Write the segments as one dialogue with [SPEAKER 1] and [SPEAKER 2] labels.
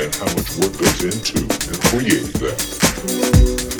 [SPEAKER 1] and how much work goes into and creating that.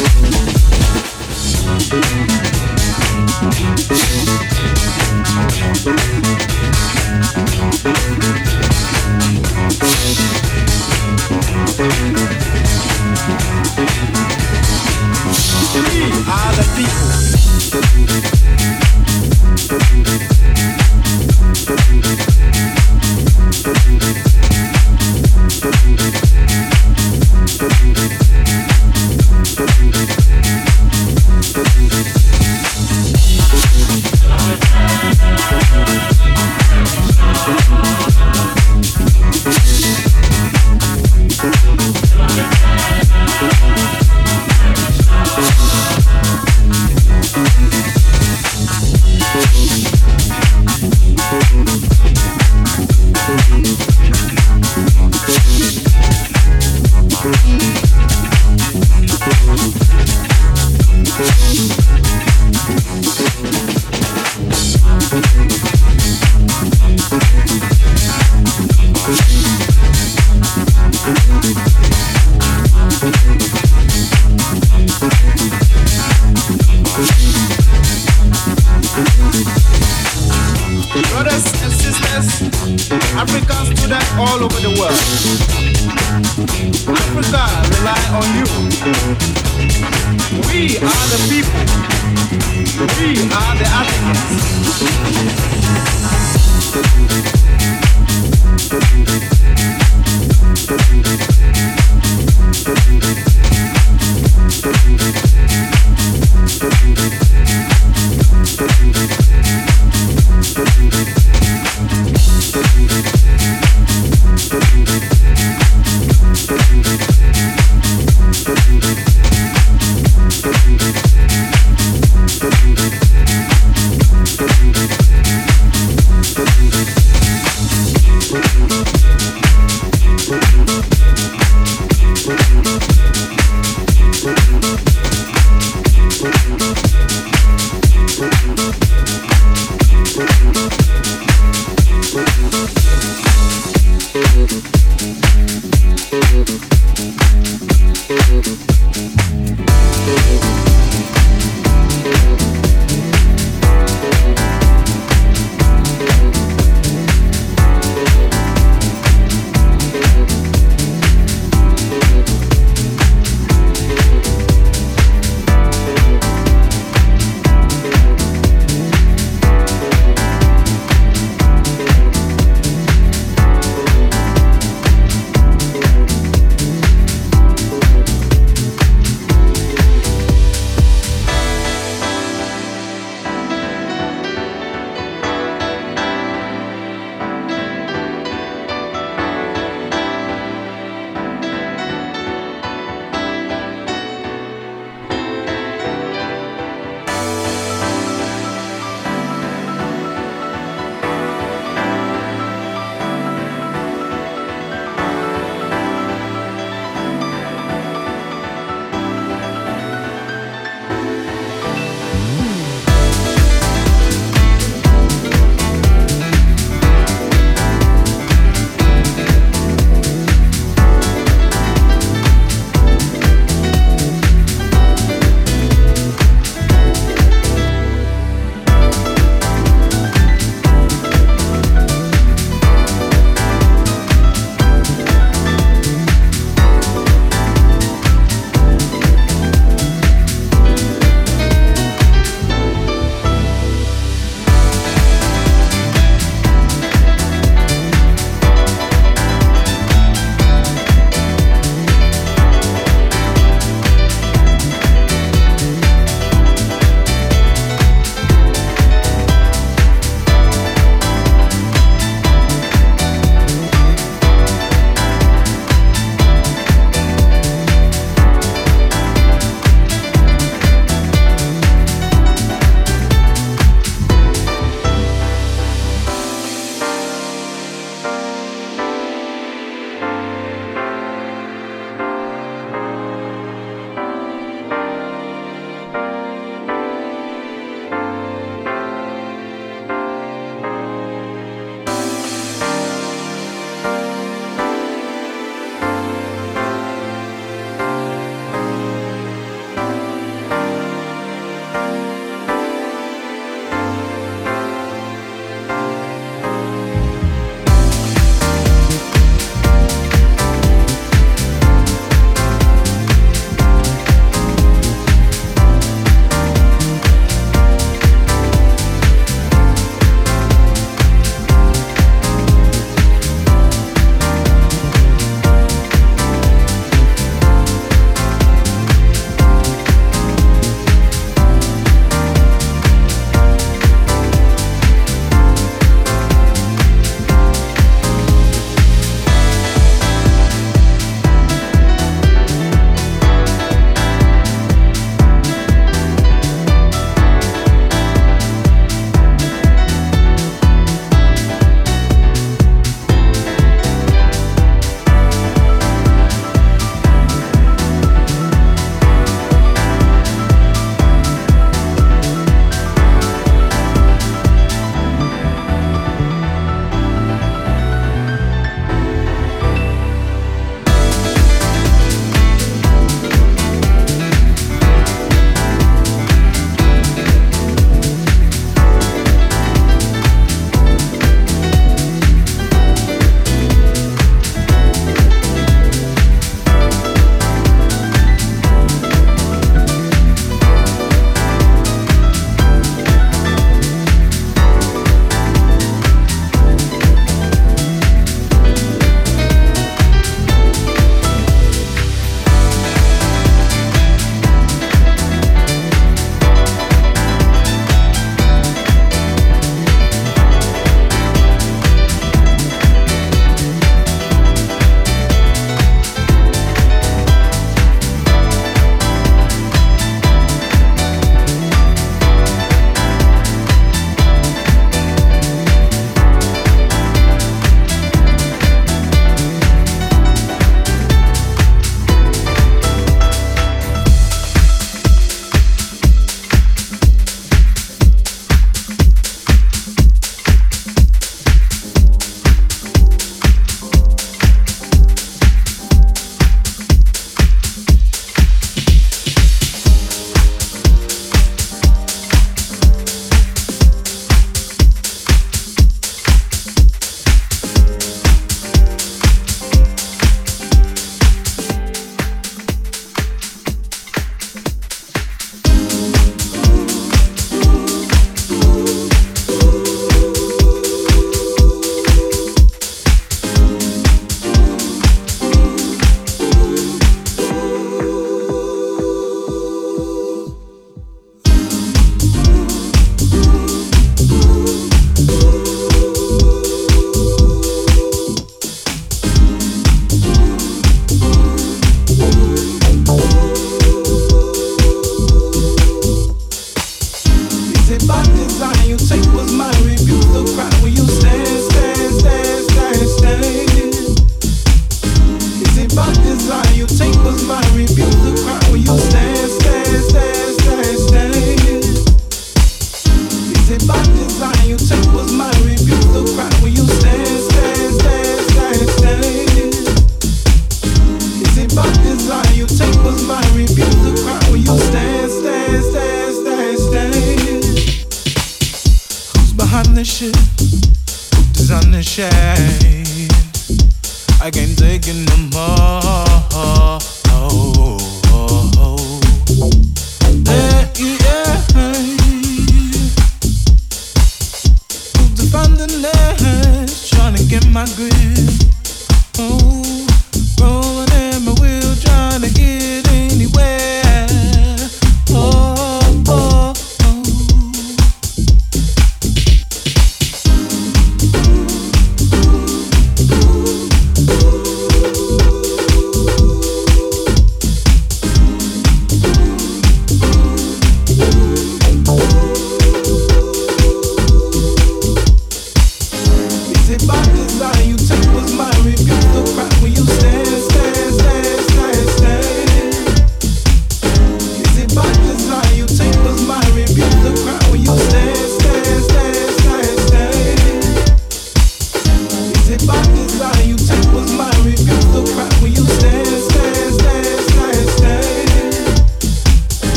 [SPEAKER 2] We are the people.